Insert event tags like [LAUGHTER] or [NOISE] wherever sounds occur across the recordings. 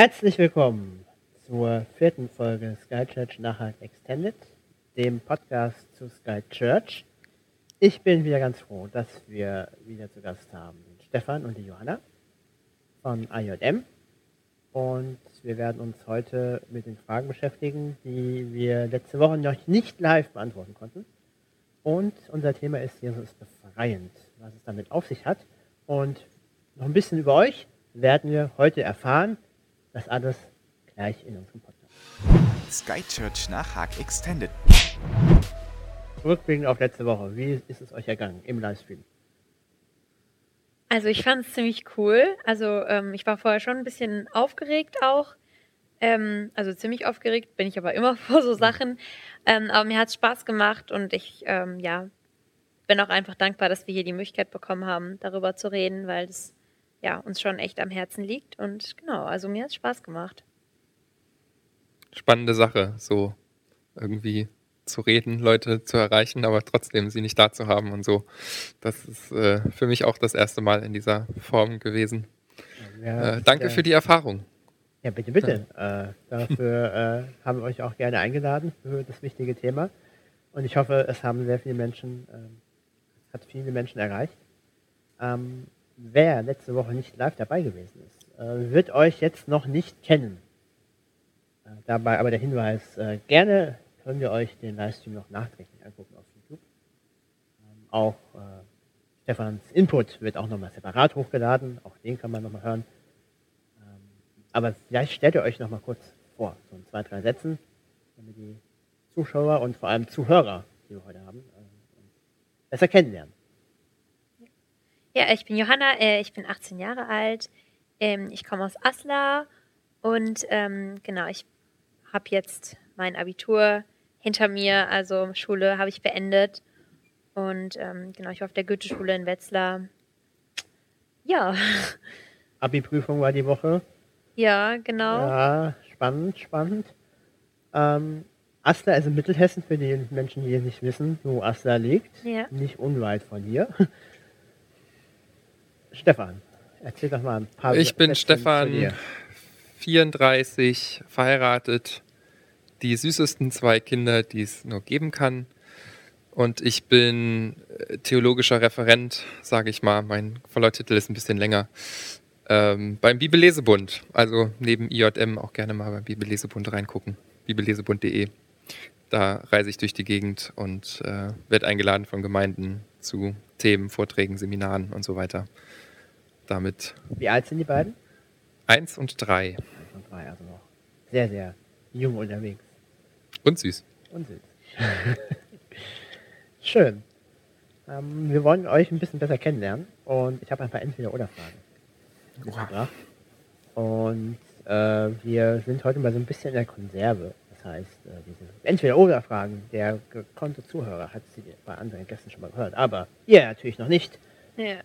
Herzlich willkommen zur vierten Folge Sky Church Nachhalt Extended, dem Podcast zu Sky Church. Ich bin wieder ganz froh, dass wir wieder zu Gast haben Stefan und die Johanna von IJM. Und wir werden uns heute mit den Fragen beschäftigen, die wir letzte Woche noch nicht live beantworten konnten. Und unser Thema ist Jesus befreiend, was es damit auf sich hat. Und noch ein bisschen über euch werden wir heute erfahren. Das alles gleich in unserem Podcast. Sky Church Nachhag Extended. Rückblickend auf letzte Woche, wie ist es euch ergangen im Livestream? Also ich fand es ziemlich cool. Also ähm, ich war vorher schon ein bisschen aufgeregt auch. Ähm, also ziemlich aufgeregt bin ich aber immer [LAUGHS] vor so Sachen. Ähm, aber mir hat es Spaß gemacht und ich ähm, ja, bin auch einfach dankbar, dass wir hier die Möglichkeit bekommen haben, darüber zu reden, weil es ja, uns schon echt am Herzen liegt. Und genau, also mir hat es Spaß gemacht. Spannende Sache, so irgendwie zu reden, Leute zu erreichen, aber trotzdem sie nicht da zu haben und so. Das ist äh, für mich auch das erste Mal in dieser Form gewesen. Ja, äh, danke für die Erfahrung. Ja, bitte, bitte. Ja. Äh, dafür äh, haben wir euch auch gerne eingeladen für das wichtige Thema. Und ich hoffe, es haben sehr viele Menschen, ähm, hat viele Menschen erreicht. Ähm, wer letzte Woche nicht live dabei gewesen ist, äh, wird euch jetzt noch nicht kennen. Äh, dabei aber der Hinweis, äh, gerne können wir euch den Livestream noch nachträglich angucken auf YouTube. Ähm, auch äh, Stefans Input wird auch nochmal separat hochgeladen, auch den kann man nochmal hören. Ähm, aber vielleicht stellt ihr euch nochmal kurz vor, so in zwei, drei Sätzen, damit die Zuschauer und vor allem Zuhörer, die wir heute haben, äh, besser kennenlernen. Ja, ich bin Johanna, äh, ich bin 18 Jahre alt, ähm, ich komme aus Asla und ähm, genau, ich habe jetzt mein Abitur hinter mir, also Schule habe ich beendet und ähm, genau, ich war auf der Goethe-Schule in Wetzlar. Ja. [LAUGHS] Abi-Prüfung war die Woche. Ja, genau. Ja, spannend, spannend. Ähm, Asla ist in Mittelhessen, für die Menschen, die nicht wissen, wo Asla liegt. Ja. Nicht unweit von hier. Stefan, erzähl doch mal ein paar Ich bin Stefan, 34, verheiratet, die süßesten zwei Kinder, die es nur geben kann. Und ich bin äh, theologischer Referent, sage ich mal. Mein voller Titel ist ein bisschen länger. Ähm, beim Bibellesebund. Also neben IJM auch gerne mal beim Bibellesebund reingucken. Bibellesebund.de. Da reise ich durch die Gegend und äh, werde eingeladen von Gemeinden zu Themen, Vorträgen, Seminaren und so weiter damit. Wie alt sind die beiden? Eins und drei. Eins und drei, also noch sehr, sehr jung unterwegs. Und süß. Und süß. [LAUGHS] Schön. Ähm, wir wollen euch ein bisschen besser kennenlernen und ich habe ein paar Entweder-Oder-Fragen Und äh, wir sind heute mal so ein bisschen in der Konserve. Das heißt, äh, diese Entweder-Oder-Fragen, der gekonnte Zuhörer hat sie bei anderen Gästen schon mal gehört, aber ihr natürlich noch nicht. Ja.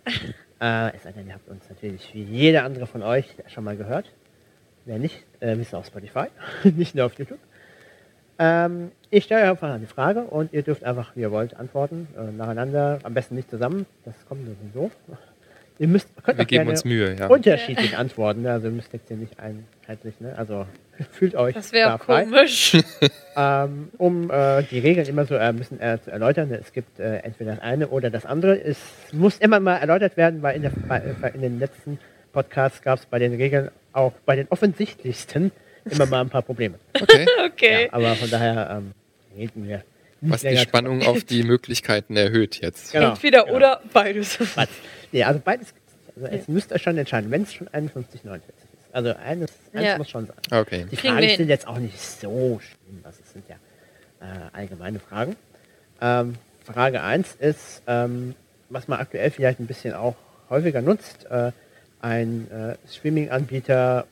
Äh, es sei denn, ihr habt uns natürlich wie jeder andere von euch schon mal gehört. Wer nicht, äh, wisst auf Spotify, [LAUGHS] nicht nur auf YouTube. Ähm, ich stelle einfach eine Frage und ihr dürft einfach, wie ihr wollt, antworten. Äh, nacheinander, am besten nicht zusammen. Das kommt sowieso. Ihr müsst, könnt Wir geben uns Mühe, ja. Unterschiedlich antworten. Also ihr müsst jetzt hier nicht einheitlich, ne? Also [LAUGHS] fühlt euch. Das wäre komisch. [LAUGHS] ähm, um äh, die Regeln immer so ein bisschen äh, zu erläutern. Es gibt äh, entweder das eine oder das andere. Es muss immer mal erläutert werden, weil in, der, bei, in den letzten Podcasts gab es bei den Regeln auch bei den offensichtlichsten immer mal ein paar Probleme. [LAUGHS] Okay. okay. Ja, aber von daher ähm, reden wir. Was die Spannung auf die Möglichkeiten erhöht jetzt. Genau, Entweder genau. oder beides. Was? Nee, also beides. Also es müsst ihr schon entscheiden, wenn es schon 51,49 ist. Also eines, eines ja. muss schon sein. Okay. Die Fragen sind jetzt auch nicht so schlimm. Das sind ja äh, allgemeine Fragen. Ähm, Frage 1 ist, ähm, was man aktuell vielleicht ein bisschen auch häufiger nutzt, äh, ein äh, Streaming-Anbieter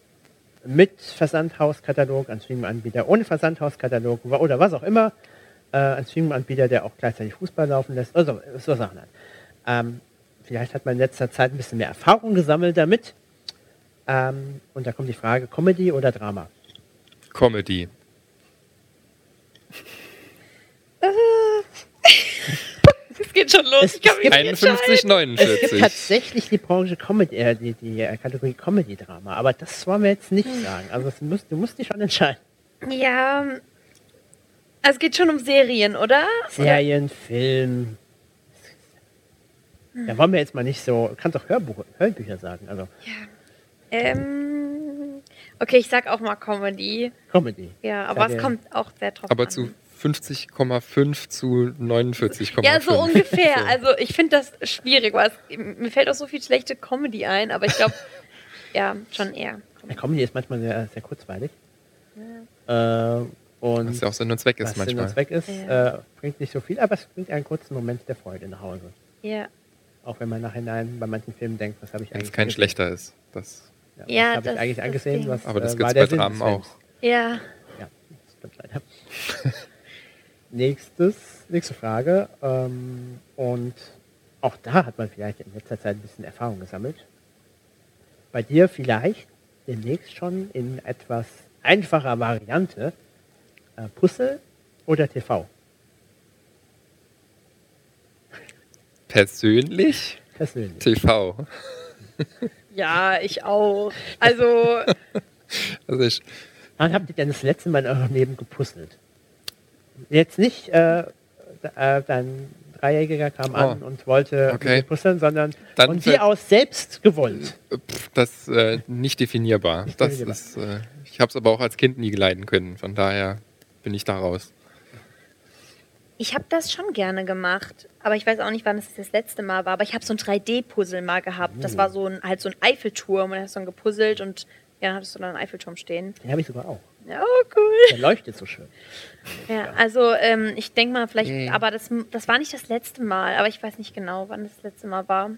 mit Versandhauskatalog, ein Streaming-Anbieter ohne Versandhauskatalog oder was auch immer, äh, ein Streaming-Anbieter, der auch gleichzeitig Fußball laufen lässt, also so Sachen halt. Ähm, vielleicht hat man in letzter Zeit ein bisschen mehr Erfahrung gesammelt damit. Ähm, und da kommt die Frage, Comedy oder Drama? Comedy. es geht schon los. Es- ich kann es gibt- nicht entscheiden. 51, Es gibt 49. tatsächlich die Branche Comedy, äh, die, die äh, Kategorie Comedy-Drama, aber das wollen wir jetzt nicht sagen. Also es muss, du musst dich schon entscheiden. Ja, also es geht schon um Serien, oder? Serien, Film. Da wollen wir jetzt mal nicht so. Du kannst auch Hörbuch, Hörbücher sagen, also Ähm, okay, ich sag auch mal Comedy. Comedy. Ja, aber es kommt auch sehr drauf Aber an. zu 50,5 zu 49,5. Ja, so ungefähr. [LAUGHS] So. Also ich finde das schwierig, weil es, mir fällt auch so viel schlechte Comedy ein, aber ich glaube, [LAUGHS] ja, schon eher. Ja, Comedy ist manchmal sehr, sehr kurzweilig. Äh, und Was ja auch Sinn und Zweck was ist Sinn und manchmal. Zweck ist, Ja. äh, bringt nicht so viel, aber es bringt einen kurzen Moment der Freude nach Hause. Ja, Auch wenn man nachhinein bei manchen Filmen denkt, was habe ich Wenn eigentlich es kein angesehen? schlechter ist. Das, Ja, Ja, was habe das- ich eigentlich angesehen? Was, aber das äh, gibt es bei Dramen auch. ja. Ja, das stimmt leider. [LAUGHS] Nächstes, nächste Frage. Ähm, und auch da hat man vielleicht in letzter Zeit ein bisschen Erfahrung gesammelt. Bei dir vielleicht demnächst schon in etwas einfacher Variante. Äh, Puzzle oder TV? Persönlich Persönlich. TV. [LAUGHS] Ja, ich auch. Also, Also ich, Wann habt ihr denn das letzte Mal in eurem Leben gepuzzelt? Jetzt nicht, äh, äh, dein Dreijähriger kam an Oh. und wollte Okay. puzzeln, sondern Dann von für- dir aus selbst gewollt. das äh, nicht definierbar. Nicht das definierbar. ist, äh, ich habe es aber auch als Kind nie leiden können. Von daher bin ich da raus. Ich habe das schon gerne gemacht, aber ich weiß auch nicht, wann es das letzte Mal war. Aber ich habe so ein 3D-Puzzle mal gehabt. Das war so ein, halt so ein Eiffelturm und da hast du dann gepuzzelt und ja, dann hattest du dann einen Eiffelturm stehen. Den habe ich sogar auch. Ja, oh, cool. Der leuchtet so schön. Ja, also ähm, ich denke mal, vielleicht, Yay. aber das, das war nicht das letzte Mal, aber ich weiß nicht genau, wann das letzte Mal war.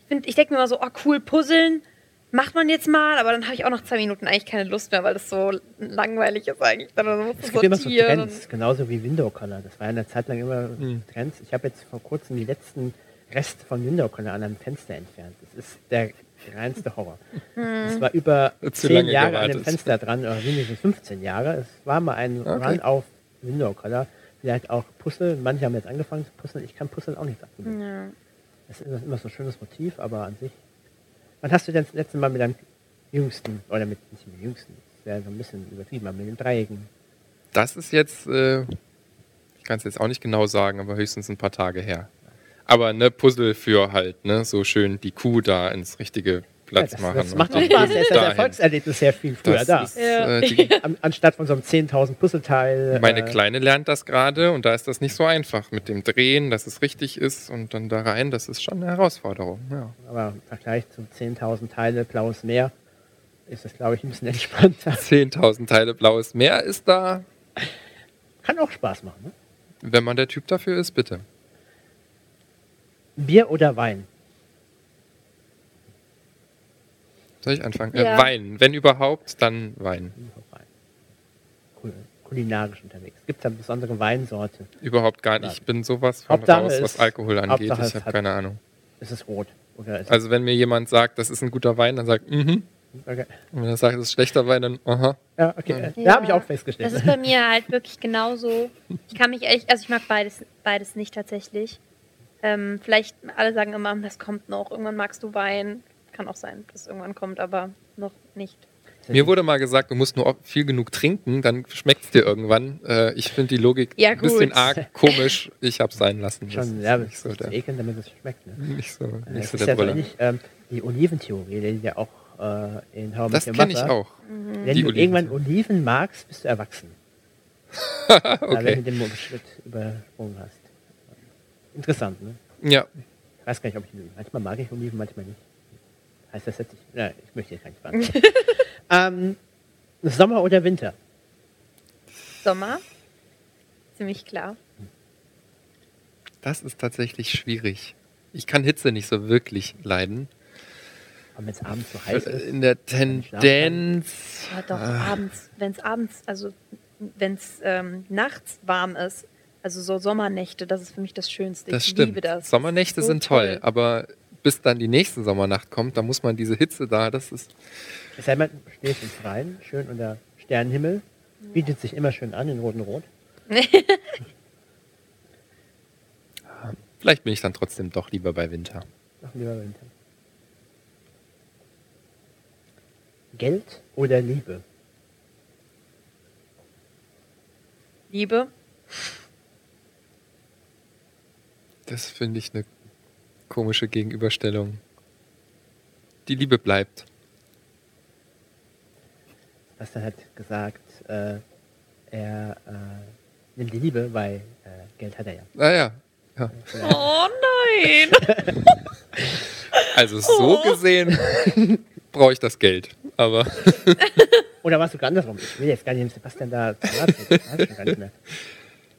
Ich, find- ich denke mir immer so, oh cool, puzzeln macht man jetzt mal, aber dann habe ich auch nach zwei Minuten eigentlich keine Lust mehr, weil das so langweilig ist eigentlich. Dann musst Es gibt immer so. Trends, genauso wie Window Color. Das war ja eine Zeit lang immer Hm. Trends. Ich habe jetzt vor kurzem die letzten Reste von Window Color an einem Fenster entfernt. Das ist der reinste Horror. Es war über Zu zehn lange Jahre an dem gewartet. Fenster dran, oder mindestens 15 Jahre. Es war mal ein Okay. Run auf Window Color. Vielleicht auch Puzzle. Manche haben jetzt angefangen zu puzzeln. Ich kann Puzzeln auch nicht abgeben. ja. Das ist immer- immer so ein schönes Motiv, aber an sich. Wann hast du denn das letzte Mal mit deinem Jüngsten, oder mit, nicht mit dem Jüngsten, das wäre so ein bisschen übertrieben, aber mit dem Dreijährigen Das ist jetzt, äh, ich kann es jetzt auch nicht genau sagen, aber höchstens ein paar Tage her. Aber ne Puzzle für halt, ne, so schön die Kuh da ins richtige Platz ja, das, machen. Das macht doch die Spaß. Der ist das. Erfolgserlebnis sehr viel früher Das da. ist, Ja. äh, die, [LAUGHS] An, anstatt von so einem 10.000 Puzzleteil. meine äh, Kleine lernt das gerade und da ist das nicht so einfach mit dem Drehen, dass es richtig ist und dann da rein, das ist schon eine Herausforderung. Ja. Aber im Vergleich zu 10.000 Teile blaues Meer ist das, glaube ich, ein bisschen entspannter. [LAUGHS] 10.000 Teile blaues Meer ist da, Kann auch Spaß machen. Ne? wenn man der Typ dafür ist, bitte. Bier oder Wein? Soll ich anfangen? Ja. Äh, Wein, wenn überhaupt, dann Wein. Wein. Kul- Kulinarisch unterwegs. Gibt es eine besondere Weinsorte? Überhaupt gar nicht. Ich bin sowas von Hauptsache raus, was Alkohol angeht. Hauptsache Ich habe keine Ahnung. Ist es rot? Oder ist Also wenn mir jemand sagt, das ist ein guter Wein, dann sagt mhm. okay. Und wenn er sagt, das ist schlechter Wein, dann aha. Ja, okay. Ja. Da habe ich auch festgestellt. Das ist bei mir halt wirklich genauso. Ich kann mich ehrlich, also ich mag beides, beides nicht tatsächlich. Ähm, vielleicht, alle sagen immer, das kommt noch, irgendwann magst du Wein. Kann auch sein, dass es irgendwann kommt, aber noch nicht. Mir wurde mal gesagt, du musst nur viel genug trinken, dann schmeckt es dir irgendwann. Äh, ich finde die Logik Ja, ein bisschen arg [LAUGHS] komisch. Ich habe sein lassen. Das schon ist ja, nicht so der, ekeln, damit es schmeckt. Ne? nicht so, nicht Das so ist der ja ähnlich, ähm, die Oliventheorie, die ja auch äh, in How I Das kenne ich auch. Wenn Die du Oliven- irgendwann Oliven magst, bist du erwachsen. [LAUGHS] Äh, Wenn okay. du den Schritt übersprungen hast. Interessant, ne? Ja, Ich weiß gar nicht, ob ich manchmal mag ich Oliven, manchmal nicht. Heißt das jetzt nicht? Ja, ich möchte jetzt gar nicht [LAUGHS] beantworten. ähm, Sommer oder Winter? Sommer? Ziemlich klar. das ist tatsächlich schwierig. Ich kann Hitze nicht so wirklich leiden. Und wenn es abends so heiß ist? In der Tendenz. Ja, doch, Ah. abends, wenn es abends, also wenn es ähm, nachts warm ist, also so Sommernächte, das ist für mich das Schönste. Das ich stimmt. liebe das. Sommernächte Das so sind toll, aber bis dann die nächste Sommernacht kommt, da muss man diese Hitze da, das ist. Es sei denn, du stehst im Freien, schön unter Sternenhimmel, bietet sich immer schön an in roten Rot. Vielleicht [LAUGHS] vielleicht bin ich dann trotzdem doch lieber bei Winter. Noch lieber Winter. Geld oder Liebe? Liebe. Das finde ich eine komische Gegenüberstellung. Die Liebe bleibt. Sebastian hat gesagt, äh, er äh, nimmt die Liebe, weil äh, Geld hat er ja. Ah ja. ja. Oh nein! [LAUGHS] Also so gesehen brauche ich das Geld. Aber [LAUGHS] Oder warst du sogar andersrum? Ich will jetzt gar nicht dem Sebastian da.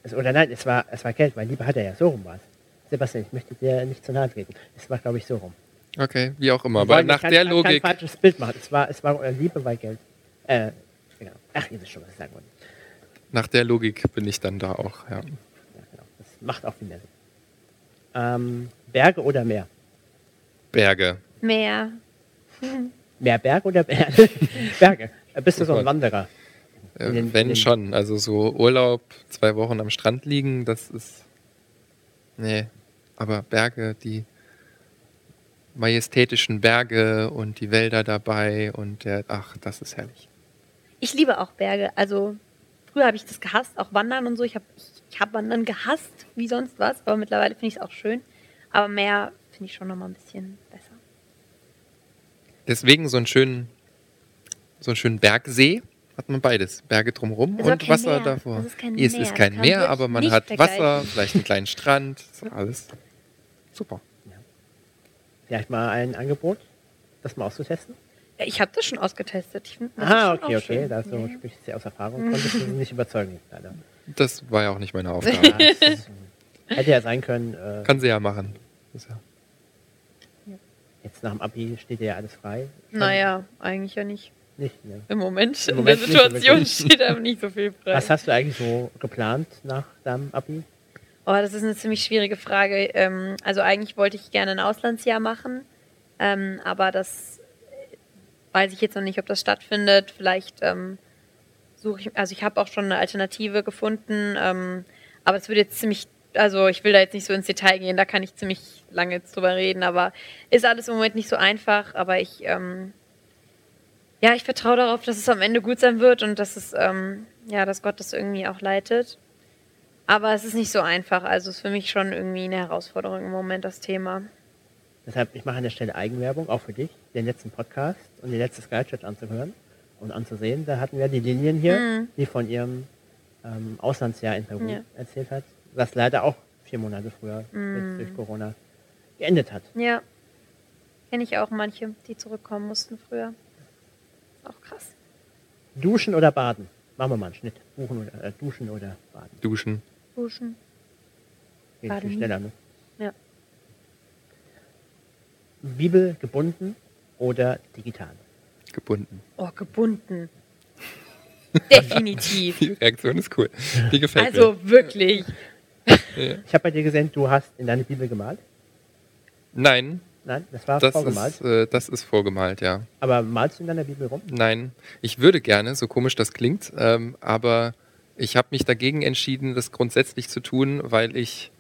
Es, oder nein, es war, es war Geld, weil Liebe hat er ja. So rum war es. Sebastian, ich möchte dir nicht zu nahe treten. Es war, glaube ich, so rum. okay, wie auch immer. Aber nach kein- der Logik, Kein falsches Bild machen. Es war, es war Liebe, weil Geld. Äh, genau. Ach, ihr wisst schon, was ich sagen wollte. nach der Logik bin ich dann da auch. Ja. Ja, genau. Das macht auch viel mehr Sinn. Ähm, Berge oder Meer? Berge. [LAUGHS] Mehr. Mehr Berg oder Berge? [LAUGHS] Berge. Bist du so ein. Wanderer? Äh, den- wenn den- schon. Also so Urlaub, zwei Wochen am Strand liegen, das ist. Nee. Aber Berge, die majestätischen Berge und die Wälder dabei und der. Ach, das ist herrlich. Ich liebe auch Berge. Also früher habe ich das gehasst, auch Wandern und so. Ich habe ich, hab Wandern gehasst, wie sonst was. Aber mittlerweile finde ich es auch schön. Aber Meer finde ich schon noch mal ein bisschen besser. Deswegen so einen schönen, so einen schönen Bergsee hat man beides. Berge drumherum und Wasser Meer. davor. Das ist kein es Meer. ist kein Meer, aber man hat. Wasser, vielleicht einen kleinen Strand, so alles. Super. Vielleicht mal ein Angebot, das mal auszutesten? Ja, ich habe das schon ausgetestet. Ich find, das Ah, okay, okay. schön. Da so Ja, ja. sprichst du aus Erfahrung. [LAUGHS] Konntest du nicht überzeugen, leider. Das war ja auch nicht meine Aufgabe. Ja, hätte ja sein können, äh, Kann sie ja machen. Ja jetzt nach dem Abi steht dir ja alles frei. Schon Naja, eigentlich ja nicht. Nicht, ne? Im Moment. Im in der Moment nicht, Situation wirklich. steht einem nicht so viel frei. Was hast du eigentlich so geplant nach deinem Abi? Oh, das ist eine ziemlich schwierige Frage. Ähm, also eigentlich wollte ich gerne ein Auslandsjahr machen, ähm, aber das weiß ich jetzt noch nicht, ob das stattfindet. Vielleicht ähm, suche ich, also ich habe auch schon eine Alternative gefunden, ähm, aber es würde jetzt ziemlich, also ich will da jetzt nicht so ins Detail gehen, da kann ich ziemlich lange jetzt drüber reden, aber ist alles im Moment nicht so einfach, aber ich, ähm, ja, ich vertraue darauf, dass es am Ende gut sein wird und dass es, ähm, ja, dass Gott das irgendwie auch leitet. Aber es ist nicht so einfach. Also es ist für mich schon irgendwie eine Herausforderung im Moment, das Thema. Deshalb, ich mache an der Stelle Eigenwerbung, auch für dich, den letzten Podcast und die letzte Sky Chat anzuhören und anzusehen. Da hatten wir die Linien hier, Mhm. die von ihrem ähm, Auslandsjahr in Peru Ja. erzählt hat, was leider auch vier Monate früher Mhm. jetzt durch Corona geendet hat. Ja. Kenne ich auch manche, die zurückkommen mussten früher. Auch krass. Duschen oder baden? Machen wir mal einen Schnitt. Buchen oder, äh, duschen oder baden. Duschen. Duschen. Geht Baden. viel schneller, ne? Ja. Bibel gebunden oder digital? Gebunden. Oh, gebunden. [LAUGHS] Definitiv. Die Reaktion ist cool. Die gefällt Also wirklich. Ich habe bei dir gesehen, du hast in deine Bibel gemalt. mir. Nein, Nein, das war das vorgemalt. ist, äh, das ist vorgemalt, ja. Aber malst du in deiner Bibel rum? Nein, ich würde gerne, so komisch das klingt, ähm, aber ich habe mich dagegen entschieden, das grundsätzlich zu tun, weil ich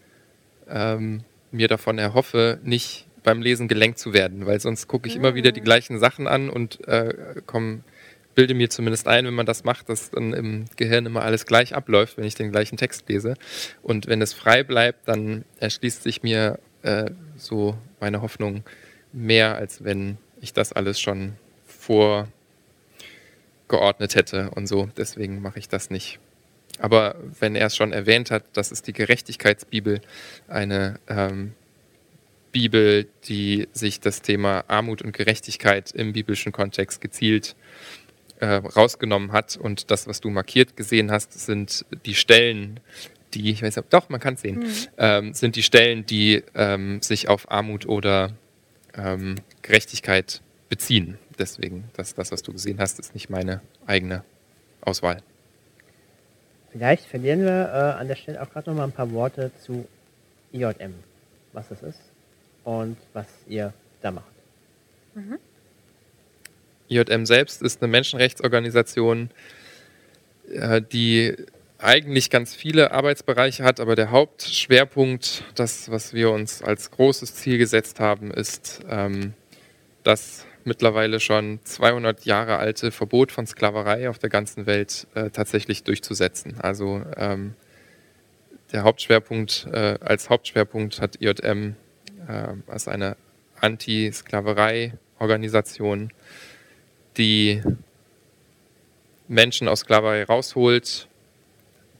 ähm, mir davon erhoffe, nicht beim Lesen gelenkt zu werden, weil sonst gucke ich immer wieder die gleichen Sachen an und äh, komm, bilde mir zumindest ein, wenn man das macht, dass dann im Gehirn immer alles gleich abläuft, wenn ich den gleichen Text lese. Und wenn es frei bleibt, dann erschließt sich mir äh, so meine Hoffnung mehr, als wenn ich das alles schon vorgeordnet hätte und so. Deswegen mache ich das nicht. Aber wenn er es schon erwähnt hat, das ist die Gerechtigkeitsbibel, eine ähm, Bibel, die sich das Thema Armut und Gerechtigkeit im biblischen Kontext gezielt äh, rausgenommen hat. Und das, was du markiert gesehen hast, sind die Stellen, die, ich weiß nicht, doch, man kann es sehen, ähm, sind die Stellen, die ähm, sich auf Armut oder ähm, Gerechtigkeit beziehen. Deswegen, das, das, was du gesehen hast, ist nicht meine eigene Auswahl. Vielleicht verlieren wir äh, an der Stelle auch gerade noch mal ein paar Worte zu IJM, was das ist und was ihr da macht. IJM selbst ist eine Menschenrechtsorganisation, äh, die eigentlich ganz viele Arbeitsbereiche hat, aber der Hauptschwerpunkt, das, was wir uns als großes Ziel gesetzt haben, ist ähm, das mittlerweile schon 200 Jahre alte Verbot von Sklaverei auf der ganzen Welt äh, tatsächlich durchzusetzen. Also ähm, der Hauptschwerpunkt, äh, als Hauptschwerpunkt hat IJM äh, als eine Anti-Sklaverei-Organisation, die Menschen aus Sklaverei rausholt,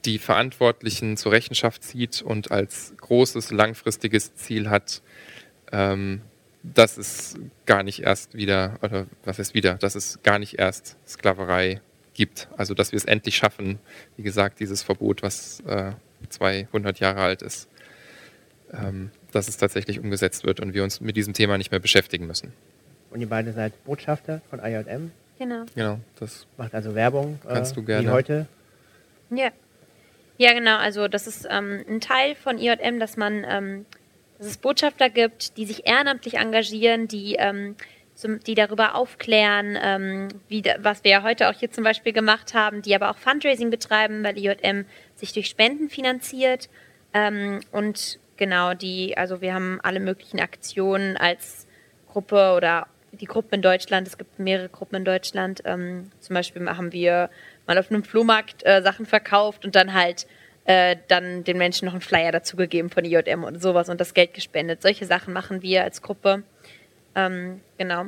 die Verantwortlichen zur Rechenschaft zieht und als großes langfristiges Ziel hat, ähm, dass es gar nicht erst wieder, oder was heißt wieder, dass es gar nicht erst Sklaverei gibt. Also dass wir es endlich schaffen, wie gesagt, dieses Verbot, was äh, 200 Jahre alt ist, ähm, dass es tatsächlich umgesetzt wird und wir uns mit diesem Thema nicht mehr beschäftigen müssen. Und ihr beide seid Botschafter von IJM. Genau. Genau, das Macht also Werbung. Kannst äh, du gerne. Wie heute. Ja. Ja, genau. Also das ist ähm, ein Teil von IJM, dass man, ähm, dass es Botschafter gibt, die sich ehrenamtlich engagieren, die, ähm, zum, die darüber aufklären, ähm, wie, was wir ja heute auch hier zum Beispiel gemacht haben, die aber auch Fundraising betreiben, weil IJM sich durch Spenden finanziert. Ähm, und genau, die, also wir haben alle möglichen Aktionen als Gruppe oder die Gruppen in Deutschland, es gibt mehrere Gruppen in Deutschland. Ähm, zum Beispiel haben wir mal auf einem Flohmarkt äh, Sachen verkauft und dann halt äh, dann den Menschen noch einen Flyer dazu gegeben von IJM und sowas und das Geld gespendet. Solche Sachen machen wir als Gruppe. Ähm, genau.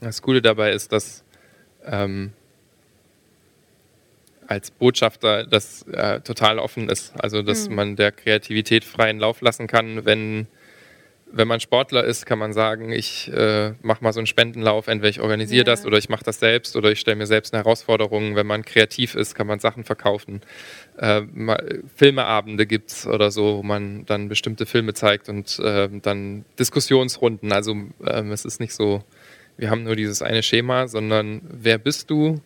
Das Coole dabei ist, dass ähm, als Botschafter das äh, total offen ist. Also, dass Mhm. man der Kreativität freien Lauf lassen kann. Wenn, wenn man Sportler ist, kann man sagen, ich äh, mache mal so einen Spendenlauf. Entweder ich organisiere Ja. das oder ich mache das selbst oder ich stelle mir selbst eine Herausforderung. Wenn man kreativ ist, kann man Sachen verkaufen. Äh, mal, Filmeabende gibt es oder so, wo man dann bestimmte Filme zeigt und äh, dann Diskussionsrunden. Also, ähm, es ist nicht so wir haben nur dieses eine Schema, sondern wer bist du?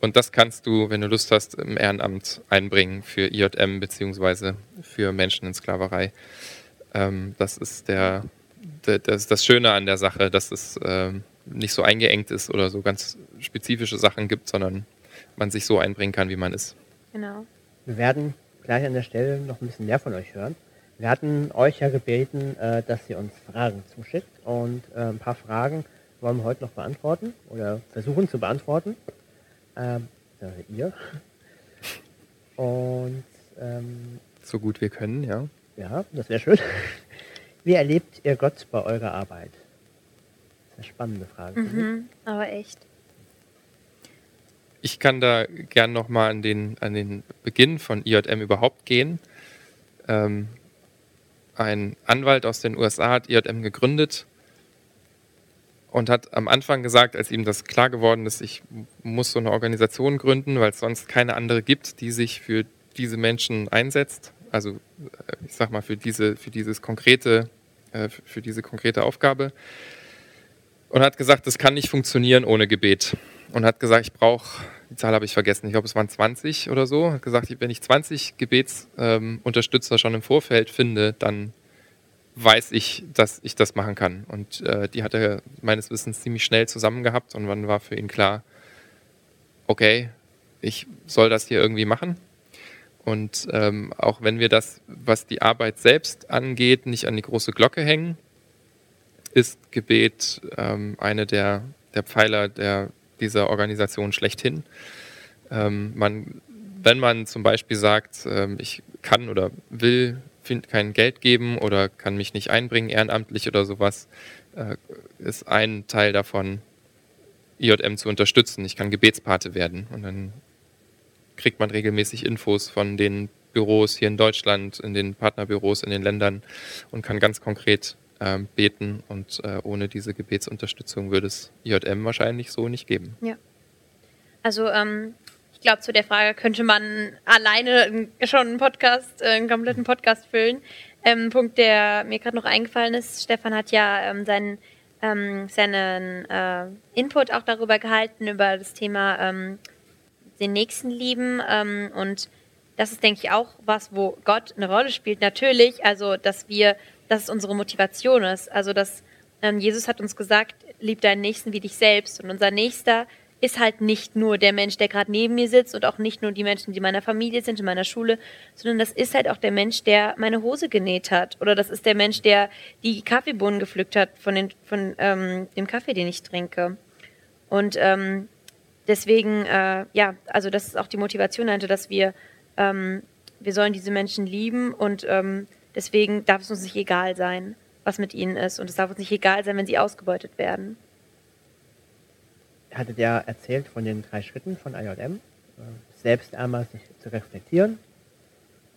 Und das kannst du, wenn du Lust hast, im Ehrenamt einbringen für IJM beziehungsweise für Menschen in Sklaverei. Ähm, das ist der, der, das, das Schöne an der Sache, dass es ähm, nicht so eingeengt ist oder so ganz spezifische Sachen gibt, sondern man sich so einbringen kann, wie man ist. Genau. Wir werden gleich an der Stelle noch ein bisschen mehr von euch hören. Wir hatten euch ja gebeten, äh, dass ihr uns Fragen zuschickt und äh, ein paar Fragen wollen wir heute noch beantworten oder versuchen zu beantworten. Ähm, also ihr. Und ähm, So gut wir können, ja. Ja, das wäre schön. Wie erlebt ihr Gott bei eurer Arbeit? Das ist eine spannende Frage. Mhm, aber echt. Ich kann da gern nochmal an den, an den Beginn von IJM überhaupt gehen. Ähm, ein Anwalt aus den USA hat IJM gegründet und hat am Anfang gesagt, als ihm das klar geworden ist, ich muss so eine Organisation gründen, weil es sonst keine andere gibt, die sich für diese Menschen einsetzt. Also äh, ich sag mal für diese, für dieses konkrete, äh, für diese konkrete Aufgabe. Und hat gesagt, das kann nicht funktionieren ohne Gebet. Und hat gesagt, ich brauche, die Zahl habe ich vergessen, ich glaube es waren 20 oder so. Hat gesagt, wenn ich 20 Gebetsunterstützer schon im Vorfeld finde, dann weiß ich, dass ich das machen kann. Und äh, die hat er meines Wissens ziemlich schnell zusammen gehabt und dann war für ihn klar, okay, ich soll das hier irgendwie machen. Und ähm, auch wenn wir das, was die Arbeit selbst angeht, nicht an die große Glocke hängen, ist Gebet ähm, eine der, der Pfeiler der, dieser Organisation schlechthin. Ähm, man, wenn man zum Beispiel sagt, ähm, ich kann oder will find, kein Geld geben oder kann mich nicht einbringen ehrenamtlich oder sowas, äh, ist ein Teil davon, IJM zu unterstützen. Ich kann Gebetspate werden und dann kriegt man regelmäßig Infos von den Büros hier in Deutschland, in den Partnerbüros in den Ländern und kann ganz konkret ähm, beten. Und äh, ohne diese Gebetsunterstützung würde es IJM wahrscheinlich so nicht geben. Also ähm, ich glaube, zu der Frage könnte man alleine schon einen Podcast, äh, einen kompletten Podcast füllen. Ähm, Punkt, der mir gerade noch eingefallen ist, Stefan hat ja ähm, seinen, ähm, seinen äh, Input auch darüber gehalten, über das Thema ähm, den Nächsten lieben. Ähm, und das ist, denke ich, auch was, wo Gott eine Rolle spielt. Natürlich, also dass wir, dass es unsere Motivation ist. Also dass ähm, Jesus hat uns gesagt, lieb deinen Nächsten wie dich selbst. Und unser Nächster ist halt nicht nur der Mensch, der gerade neben mir sitzt und auch nicht nur die Menschen, die in meiner Familie sind, in meiner Schule, sondern das ist halt auch der Mensch, der meine Hose genäht hat. Oder das ist der Mensch, der die Kaffeebohnen gepflückt hat von, den, von ähm, dem Kaffee, den ich trinke. Und ähm, deswegen, äh, ja, also das ist auch die Motivation dahinter, dass wir, ähm, wir sollen diese Menschen lieben und ähm, deswegen darf es uns nicht egal sein, was mit ihnen ist. Und es darf uns nicht egal sein, wenn sie ausgebeutet werden hattet ja erzählt von den drei Schritten von IJM, äh, selbst einmal sich zu reflektieren,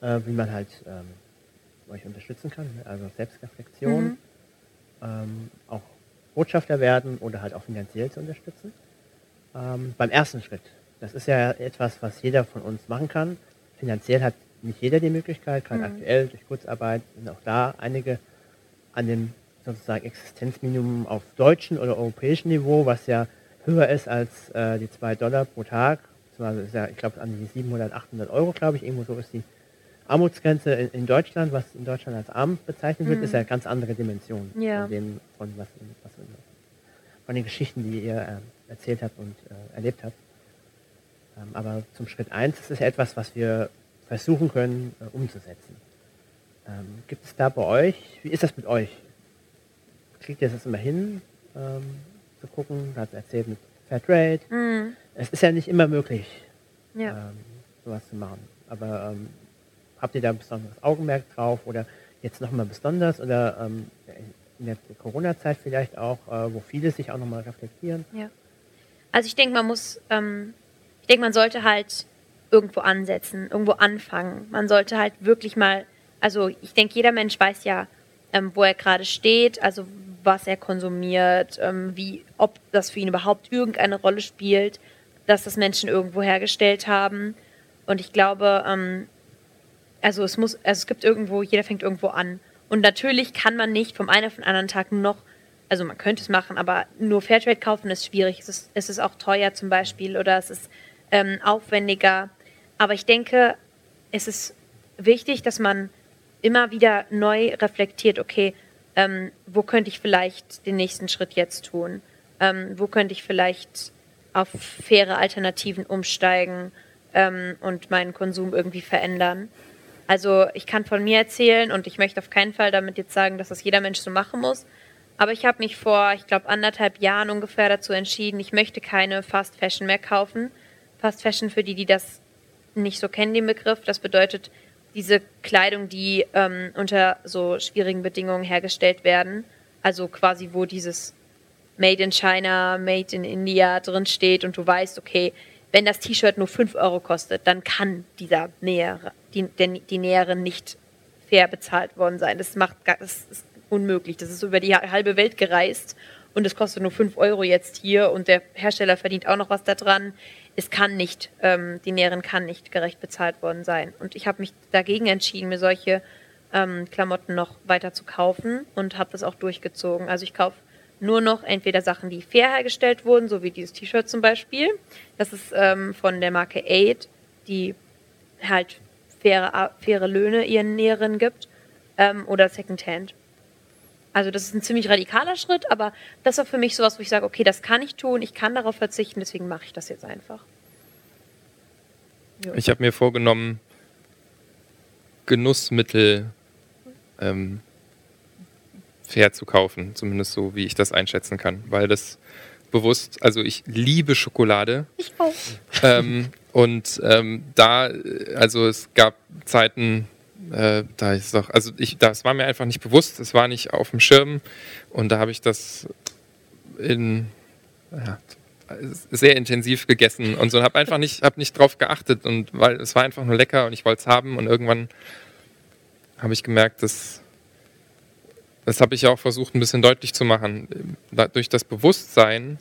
äh, wie man halt ähm, euch unterstützen kann, ne? also Selbstreflexion, mhm. ähm, auch Botschafter werden oder halt auch finanziell zu unterstützen. Ähm, beim ersten Schritt, das ist ja etwas, was jeder von uns machen kann. Finanziell hat nicht jeder die Möglichkeit, gerade mhm. aktuell durch Kurzarbeit sind auch da einige an dem sozusagen Existenzminimum auf deutschen oder europäischen Niveau, was ja höher ist als äh, die 2 Dollar pro Tag. Ist ja, ich glaube, an die 700, 800 Euro, glaube ich, irgendwo so ist die Armutsgrenze in, in, Deutschland, was in Deutschland als arm bezeichnet wird, mhm. ist ja eine ganz andere Dimension ja. von, dem, von, was, was, von den Geschichten, die ihr äh, erzählt habt und äh, erlebt habt. Ähm, aber zum Schritt 1 ist es etwas, was wir versuchen können äh, umzusetzen. Ähm, gibt es da bei euch, wie ist das mit euch? Kriegt ihr das immer hin? Ähm, zu gucken. Er hat erzählt mit Fairtrade. Mhm. Es ist ja nicht immer möglich, ja. ähm, sowas zu machen. Aber ähm, habt ihr da ein besonderes Augenmerk drauf oder jetzt nochmal besonders oder ähm, in der Corona-Zeit vielleicht auch, äh, wo viele sich auch nochmal reflektieren? Ja. Also ich denke, man muss, ähm, ich denke, man sollte halt irgendwo ansetzen, irgendwo anfangen. Man sollte halt wirklich mal, also ich denke, jeder Mensch weiß ja, ähm, wo er gerade steht, also was er konsumiert, ähm, wie, ob das für ihn überhaupt irgendeine Rolle spielt, dass das Menschen irgendwo hergestellt haben. Und ich glaube, ähm, also es muss, also es gibt irgendwo, jeder fängt irgendwo an. Und natürlich kann man nicht vom einen auf den anderen Tag noch, also man könnte es machen, aber nur Fairtrade kaufen ist schwierig. Es ist, es ist auch teuer zum Beispiel oder es ist ähm, aufwendiger. Aber ich denke, es ist wichtig, dass man immer wieder neu reflektiert, okay, ähm, wo könnte ich vielleicht den nächsten Schritt jetzt tun? Ähm, wo könnte ich vielleicht auf faire Alternativen umsteigen ähm, und meinen Konsum irgendwie verändern? Also ich kann von mir erzählen und ich möchte auf keinen Fall damit jetzt sagen, dass das jeder Mensch so machen muss. Aber ich habe mich vor, ich glaube, anderthalb Jahren ungefähr dazu entschieden, ich möchte keine Fast Fashion mehr kaufen. Fast Fashion, für die, die das nicht so kennen, den Begriff, das bedeutet, diese Kleidung, die ähm, unter so schwierigen Bedingungen hergestellt werden. Also quasi, wo dieses Made in China, Made in India drin steht und du weißt, okay, wenn das T-Shirt nur 5 Euro kostet, dann kann dieser Nähere, die, die, die Näherin nicht fair bezahlt worden sein. Das macht das ist unmöglich. Das ist über die halbe Welt gereist und es kostet nur 5 Euro jetzt hier und der Hersteller verdient auch noch was daran es kann nicht, ähm, die Näherin kann nicht gerecht bezahlt worden sein. Und ich habe mich dagegen entschieden, mir solche ähm, Klamotten noch weiter zu kaufen und habe das auch durchgezogen. Also ich kaufe nur noch entweder Sachen, die fair hergestellt wurden, so wie dieses T-Shirt zum Beispiel. Das ist ähm, von der Marke Aid, die halt faire, faire Löhne ihren Näherinnen gibt. Ähm, oder Secondhand. Also das ist ein ziemlich radikaler Schritt, aber das war für mich sowas, wo ich sage, okay, das kann ich tun, ich kann darauf verzichten, deswegen mache ich das jetzt einfach. Jo. Ich habe mir vorgenommen, Genussmittel ähm, fair zu kaufen, zumindest so, wie ich das einschätzen kann, weil das bewusst, also ich liebe Schokolade. Ich auch. Ähm, und ähm, da, also es gab Zeiten, äh, da ist doch, also ich, das war mir einfach nicht bewusst, es war nicht auf dem Schirm und da habe ich das in ja, sehr intensiv gegessen und so habe einfach nicht, habe nicht drauf geachtet und weil es war einfach nur lecker und ich wollte es haben und irgendwann habe ich gemerkt, dass das habe ich auch versucht ein bisschen deutlich zu machen. Durch das Bewusstsein,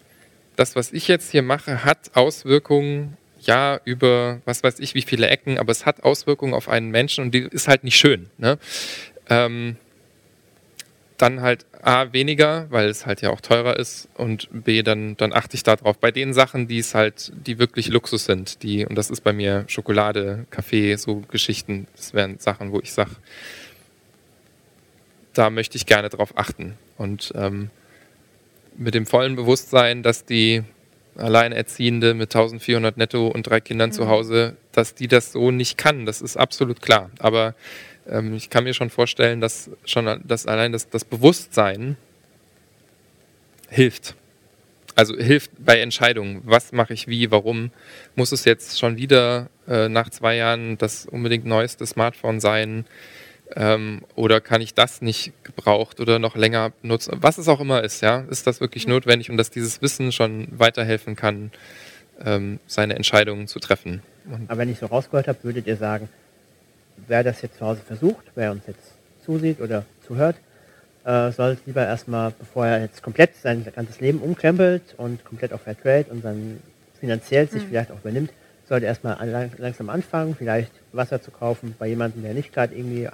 das, was ich jetzt hier mache, hat Auswirkungen ja über was weiß ich wie viele Ecken, aber es hat Auswirkungen auf einen Menschen und die ist halt nicht schön. Ne? Ähm, dann halt A, weniger, weil es halt ja auch teurer ist und B, dann, dann achte ich darauf. Bei den Sachen, die es halt, die wirklich Luxus sind, die, und das ist bei mir Schokolade, Kaffee, so Geschichten, das wären Sachen, wo ich sage, da möchte ich gerne drauf achten. Und ähm, mit dem vollen Bewusstsein, dass die Alleinerziehende mit 1400 netto und drei Kindern mhm. zu Hause, dass die das so nicht kann. Das ist absolut klar. Aber ähm, ich kann mir schon vorstellen, dass schon dass allein das, das Bewusstsein hilft. Also hilft bei Entscheidungen. Was mache ich wie, warum? Muss es jetzt schon wieder äh, nach zwei Jahren das unbedingt neueste Smartphone sein? Ähm, oder kann ich das nicht gebraucht oder noch länger nutzen? Was es auch immer ist, ja, ist das wirklich ja. notwendig und dass dieses Wissen schon weiterhelfen kann, ähm, seine Entscheidungen zu treffen. Und Aber wenn ich so rausgehört habe, würdet ihr sagen, wer das jetzt zu Hause versucht, wer uns jetzt zusieht oder zuhört, äh, soll lieber erstmal, bevor er jetzt komplett sein ganzes Leben umkrempelt und komplett auf Fairtrade und dann finanziell sich mhm. vielleicht auch übernimmt, sollte erstmal langsam anfangen, vielleicht Wasser zu kaufen bei jemandem, der nicht gerade irgendwie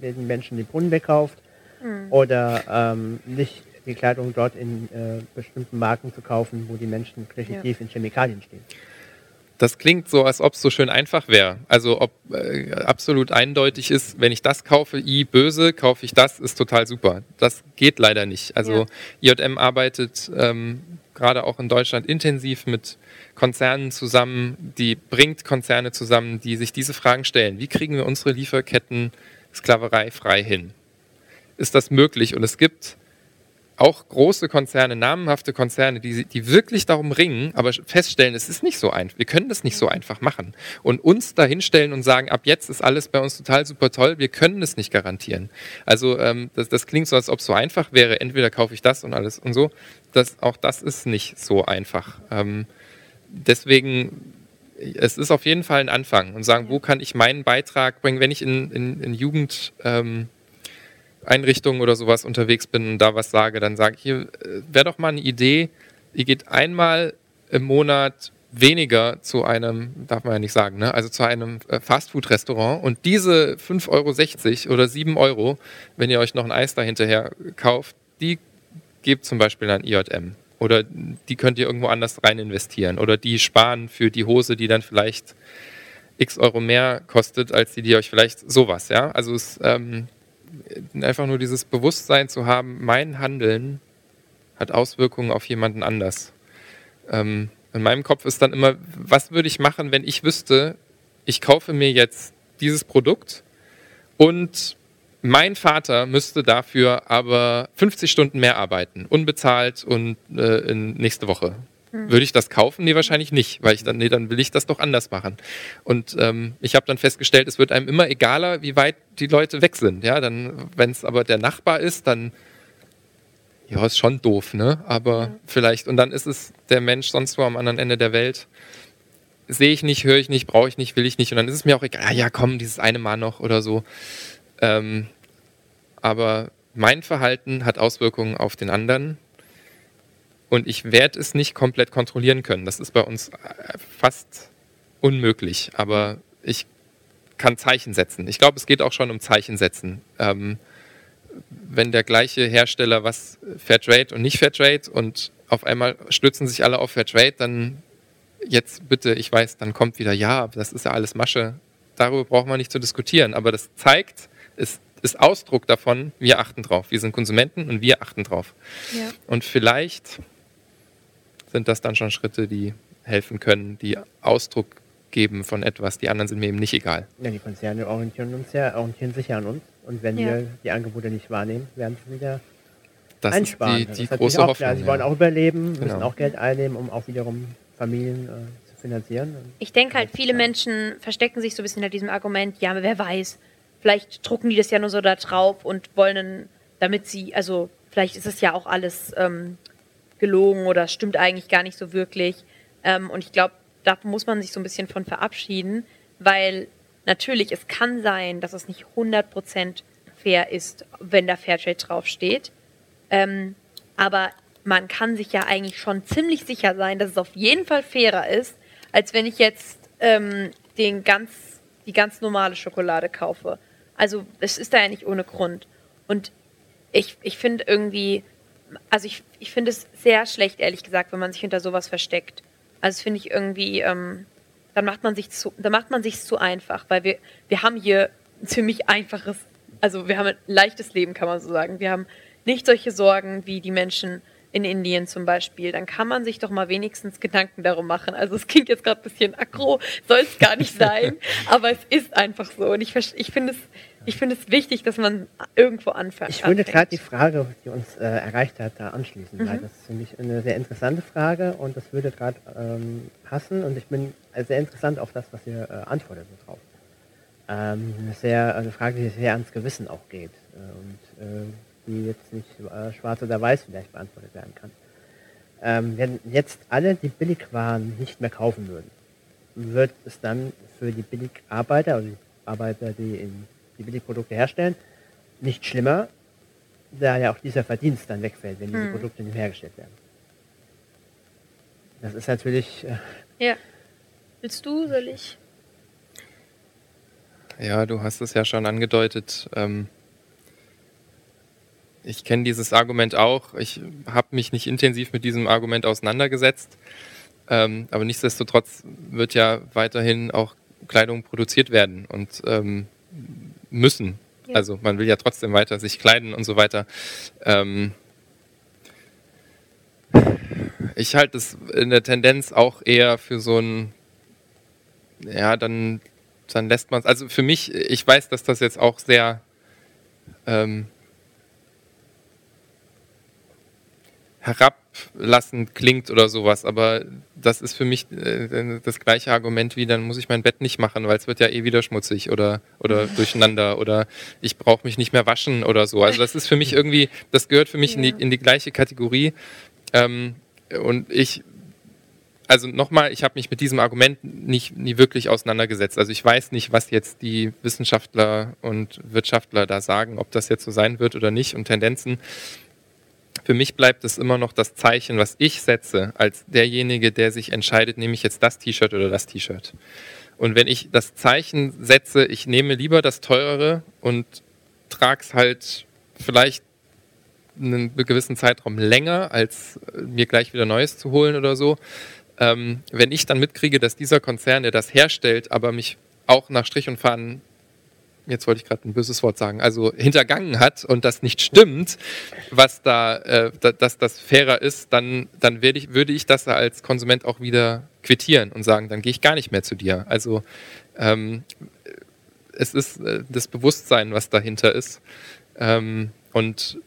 den Menschen den Brunnen wegkauft mhm. oder ähm, nicht die Kleidung dort in äh, bestimmten Marken zu kaufen, wo die Menschen definitiv ja. in Chemikalien stehen. Das klingt so, als ob es so schön einfach wäre. Also ob äh, absolut eindeutig ist, wenn ich das kaufe, I böse, kaufe ich das, ist total super. Das geht leider nicht. Also ja. IJM arbeitet ähm, gerade auch in Deutschland intensiv mit Konzernen zusammen, die bringt Konzerne zusammen, die sich diese Fragen stellen. Wie kriegen wir unsere Lieferketten Sklaverei frei hin. Ist das möglich? Und es gibt auch große Konzerne, namenhafte Konzerne, die, die wirklich darum ringen, aber feststellen, es ist nicht so einfach. Wir können das nicht so einfach machen. Und uns dahinstellen und sagen, ab jetzt ist alles bei uns total super toll, wir können es nicht garantieren. Also ähm, das, das klingt so, als ob es so einfach wäre, entweder kaufe ich das und alles und so. Das, auch das ist nicht so einfach. Ähm, deswegen es ist auf jeden Fall ein Anfang und sagen, wo kann ich meinen Beitrag bringen, wenn ich in, in, in Jugendeinrichtungen ähm, oder sowas unterwegs bin und da was sage, dann sage ich, hier äh, wäre doch mal eine Idee, ihr geht einmal im Monat weniger zu einem, darf man ja nicht sagen, ne? also zu einem äh, Fastfood-Restaurant und diese 5,60 Euro oder 7 Euro, wenn ihr euch noch ein Eis dahinterher kauft, die gebt zum Beispiel an IJM. Oder die könnt ihr irgendwo anders rein investieren. Oder die sparen für die Hose, die dann vielleicht x Euro mehr kostet, als die, die euch vielleicht sowas. Ja? Also es ähm, einfach nur dieses Bewusstsein zu haben, mein Handeln hat Auswirkungen auf jemanden anders. Ähm, in meinem Kopf ist dann immer, was würde ich machen, wenn ich wüsste, ich kaufe mir jetzt dieses Produkt und mein Vater müsste dafür aber 50 Stunden mehr arbeiten, unbezahlt und äh, in nächste Woche. Hm. Würde ich das kaufen? Nee, wahrscheinlich nicht, weil ich dann, nee, dann will ich das doch anders machen. Und ähm, ich habe dann festgestellt, es wird einem immer egaler, wie weit die Leute weg sind. Ja, dann, wenn es aber der Nachbar ist, dann ja, ist schon doof, ne? Aber ja. vielleicht, und dann ist es der Mensch sonst wo am anderen Ende der Welt. Sehe ich nicht, höre ich nicht, brauche ich nicht, will ich nicht. Und dann ist es mir auch egal, ah, ja komm, dieses eine Mal noch oder so. Ähm, aber mein Verhalten hat Auswirkungen auf den anderen und ich werde es nicht komplett kontrollieren können. Das ist bei uns äh, fast unmöglich, aber ich kann Zeichen setzen. Ich glaube, es geht auch schon um Zeichen setzen. Ähm, wenn der gleiche Hersteller was Fairtrade und nicht Fairtrade und auf einmal stützen sich alle auf Fairtrade, dann jetzt bitte, ich weiß, dann kommt wieder, ja, das ist ja alles Masche. Darüber braucht man nicht zu diskutieren, aber das zeigt, es ist Ausdruck davon, wir achten drauf. Wir sind Konsumenten und wir achten drauf. Ja. Und vielleicht sind das dann schon Schritte, die helfen können, die Ausdruck geben von etwas. Die anderen sind mir eben nicht egal. Ja, die Konzerne orientieren, uns ja, orientieren sich ja an uns. Und wenn ja. wir die Angebote nicht wahrnehmen, werden sie wieder das einsparen. Ist die, die große Hoffnung. Klar. Sie wollen auch überleben, genau. müssen auch Geld einnehmen, um auch wiederum Familien äh, zu finanzieren. Ich denke halt, viele Menschen verstecken sich so ein bisschen hinter diesem Argument, ja, wer weiß, Vielleicht drucken die das ja nur so da drauf und wollen dann, damit sie, also vielleicht ist es ja auch alles ähm, gelogen oder stimmt eigentlich gar nicht so wirklich. Ähm, und ich glaube, da muss man sich so ein bisschen von verabschieden, weil natürlich, es kann sein, dass es nicht 100% fair ist, wenn da Fairtrade draufsteht. Ähm, aber man kann sich ja eigentlich schon ziemlich sicher sein, dass es auf jeden Fall fairer ist, als wenn ich jetzt ähm, den ganz, die ganz normale Schokolade kaufe. Also es ist da ja nicht ohne Grund. Und ich, ich finde irgendwie, also ich, ich finde es sehr schlecht, ehrlich gesagt, wenn man sich hinter sowas versteckt. Also das finde ich irgendwie, ähm, dann macht man sich zu, dann macht man sich zu einfach, weil wir, wir haben hier ein ziemlich einfaches, also wir haben ein leichtes Leben, kann man so sagen. Wir haben nicht solche Sorgen wie die Menschen in Indien zum Beispiel, dann kann man sich doch mal wenigstens Gedanken darum machen. Also es klingt jetzt gerade ein bisschen aggro, soll es gar nicht [LAUGHS] sein, aber es ist einfach so. Und ich, ich finde es, ich finde es wichtig, dass man irgendwo anfängt. Ich würde gerade die Frage, die uns äh, erreicht hat, da anschließen, mhm. weil das ist für mich eine sehr interessante Frage und das würde gerade ähm, passen und ich bin sehr interessant auf das, was ihr äh, antwortet drauf. Ähm, eine, sehr, eine Frage, die sehr ans Gewissen auch geht äh, und äh, die jetzt nicht äh, schwarz oder weiß vielleicht beantwortet werden kann. Ähm, wenn jetzt alle die Billigwaren nicht mehr kaufen würden, wird es dann für die Billigarbeiter, also die Arbeiter, die in die Billigprodukte herstellen, nicht schlimmer, da ja auch dieser Verdienst dann wegfällt, wenn diese hm. Produkte nicht hergestellt werden. Das ist natürlich. Äh ja. Willst du, soll ich? Ja, du hast es ja schon angedeutet. Ähm, ich kenne dieses Argument auch. Ich habe mich nicht intensiv mit diesem Argument auseinandergesetzt. Ähm, aber nichtsdestotrotz wird ja weiterhin auch Kleidung produziert werden und ähm, müssen. Ja. Also man will ja trotzdem weiter sich kleiden und so weiter. Ähm, ich halte es in der Tendenz auch eher für so ein, ja, dann, dann lässt man es. Also für mich, ich weiß, dass das jetzt auch sehr ähm, herablassend klingt oder sowas, aber das ist für mich äh, das gleiche Argument wie, dann muss ich mein Bett nicht machen, weil es wird ja eh wieder schmutzig oder, oder [LAUGHS] durcheinander oder ich brauche mich nicht mehr waschen oder so. Also das ist für mich irgendwie, das gehört für mich ja. in, die, in die gleiche Kategorie. Ähm, und ich, also nochmal, ich habe mich mit diesem Argument nicht nie wirklich auseinandergesetzt. Also ich weiß nicht, was jetzt die Wissenschaftler und Wirtschaftler da sagen, ob das jetzt so sein wird oder nicht und Tendenzen. Für mich bleibt es immer noch das Zeichen, was ich setze, als derjenige, der sich entscheidet, nehme ich jetzt das T-Shirt oder das T-Shirt. Und wenn ich das Zeichen setze, ich nehme lieber das teurere und trage es halt vielleicht einen gewissen Zeitraum länger, als mir gleich wieder Neues zu holen oder so. Ähm, wenn ich dann mitkriege, dass dieser Konzern, der das herstellt, aber mich auch nach Strich und Faden jetzt wollte ich gerade ein böses Wort sagen, also hintergangen hat und das nicht stimmt, was da, äh, da dass das fairer ist, dann, dann werde ich, würde ich das als Konsument auch wieder quittieren und sagen, dann gehe ich gar nicht mehr zu dir. Also ähm, es ist äh, das Bewusstsein, was dahinter ist ähm, und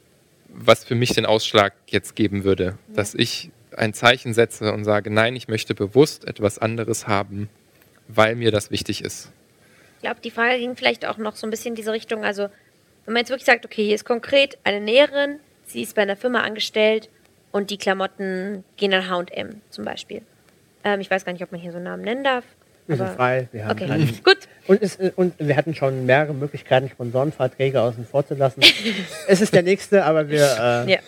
was für mich den Ausschlag jetzt geben würde, ja. dass ich ein Zeichen setze und sage, nein, ich möchte bewusst etwas anderes haben, weil mir das wichtig ist glaube, die Frage ging vielleicht auch noch so ein bisschen in diese Richtung. Also, wenn man jetzt wirklich sagt, okay, hier ist konkret eine Näherin, sie ist bei einer Firma angestellt und die Klamotten gehen an HM zum Beispiel. Ähm, ich weiß gar nicht, ob man hier so einen Namen nennen darf. Wir sind frei. Wir haben okay, einen, gut. Und, es, und wir hatten schon mehrere Möglichkeiten, Sponsorenverträge außen vor zu lassen. [LAUGHS] es ist der nächste, aber wir. Äh ja.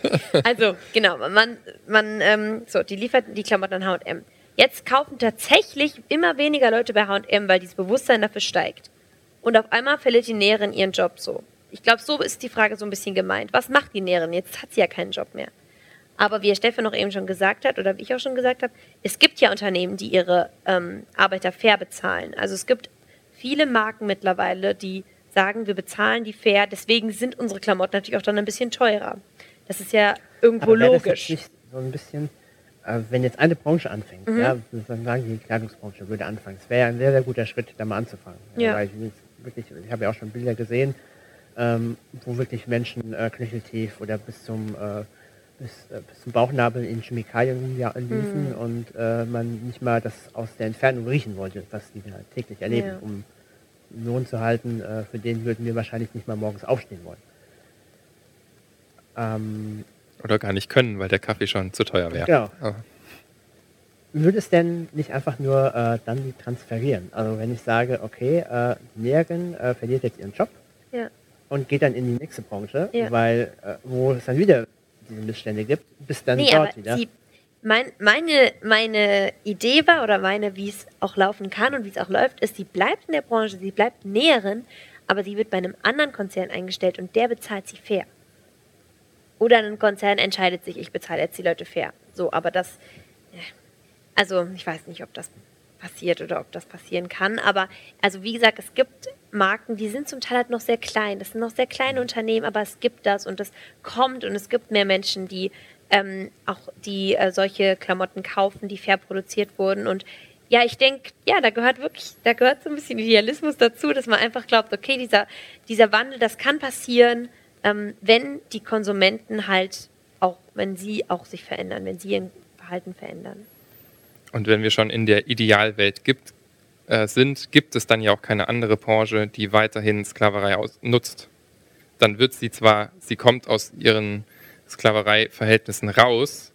Also, genau. Man, man ähm, so, die liefert die Klamotten an HM. Jetzt kaufen tatsächlich immer weniger Leute bei H&M, weil dieses Bewusstsein dafür steigt. Und auf einmal verliert die Näherin ihren Job so. Ich glaube, so ist die Frage so ein bisschen gemeint. Was macht die Näherin? Jetzt hat sie ja keinen Job mehr. Aber wie Herr Stefan noch eben schon gesagt hat, oder wie ich auch schon gesagt habe, es gibt ja Unternehmen, die ihre ähm, Arbeiter fair bezahlen. Also es gibt viele Marken mittlerweile, die sagen, wir bezahlen die fair, deswegen sind unsere Klamotten natürlich auch dann ein bisschen teurer. Das ist ja irgendwo Aber logisch. So ein bisschen äh, wenn jetzt eine Branche anfängt, mhm. ja, sagen die Kleidungsbranche würde anfangen, es wäre ja ein sehr, sehr guter Schritt, da mal anzufangen. Ja. Weil ich, wirklich, ich habe ja auch schon Bilder gesehen, ähm, wo wirklich Menschen äh, knöcheltief oder bis zum, äh, bis, äh, bis, zum Bauchnabel in Chemikalien ja, liefen mhm. und äh, man nicht mal das aus der Entfernung riechen wollte, was die da täglich erleben, ja. um Lohn zu halten, äh, für den würden wir wahrscheinlich nicht mal morgens aufstehen wollen. Ähm, oder gar nicht können, weil der Kaffee schon zu teuer wäre. Genau. Würde es denn nicht einfach nur äh, dann die transferieren? Also wenn ich sage, okay, äh, Näherin äh, verliert jetzt ihren Job ja. und geht dann in die nächste Branche, ja. weil äh, wo es dann wieder diese Missstände gibt, bis dann nee, dort wieder. Sie, mein, meine, meine Idee war oder meine, wie es auch laufen kann und wie es auch läuft, ist, sie bleibt in der Branche, sie bleibt Näherin, aber sie wird bei einem anderen Konzern eingestellt und der bezahlt sie fair. Oder ein Konzern entscheidet sich, ich bezahle jetzt die Leute fair. So, aber das, also ich weiß nicht, ob das passiert oder ob das passieren kann. Aber also wie gesagt, es gibt Marken, die sind zum Teil halt noch sehr klein. Das sind noch sehr kleine Unternehmen, aber es gibt das und es kommt und es gibt mehr Menschen, die ähm, auch die äh, solche Klamotten kaufen, die fair produziert wurden. Und ja, ich denke, ja, da gehört wirklich, da gehört so ein bisschen Idealismus dazu, dass man einfach glaubt, okay, dieser, dieser Wandel, das kann passieren, ähm, wenn die Konsumenten halt auch, wenn sie auch sich verändern, wenn sie ihr Verhalten verändern. Und wenn wir schon in der Idealwelt gibt, äh, sind, gibt es dann ja auch keine andere Branche, die weiterhin Sklaverei aus nutzt. Dann wird sie zwar, sie kommt aus ihren Sklavereiverhältnissen raus,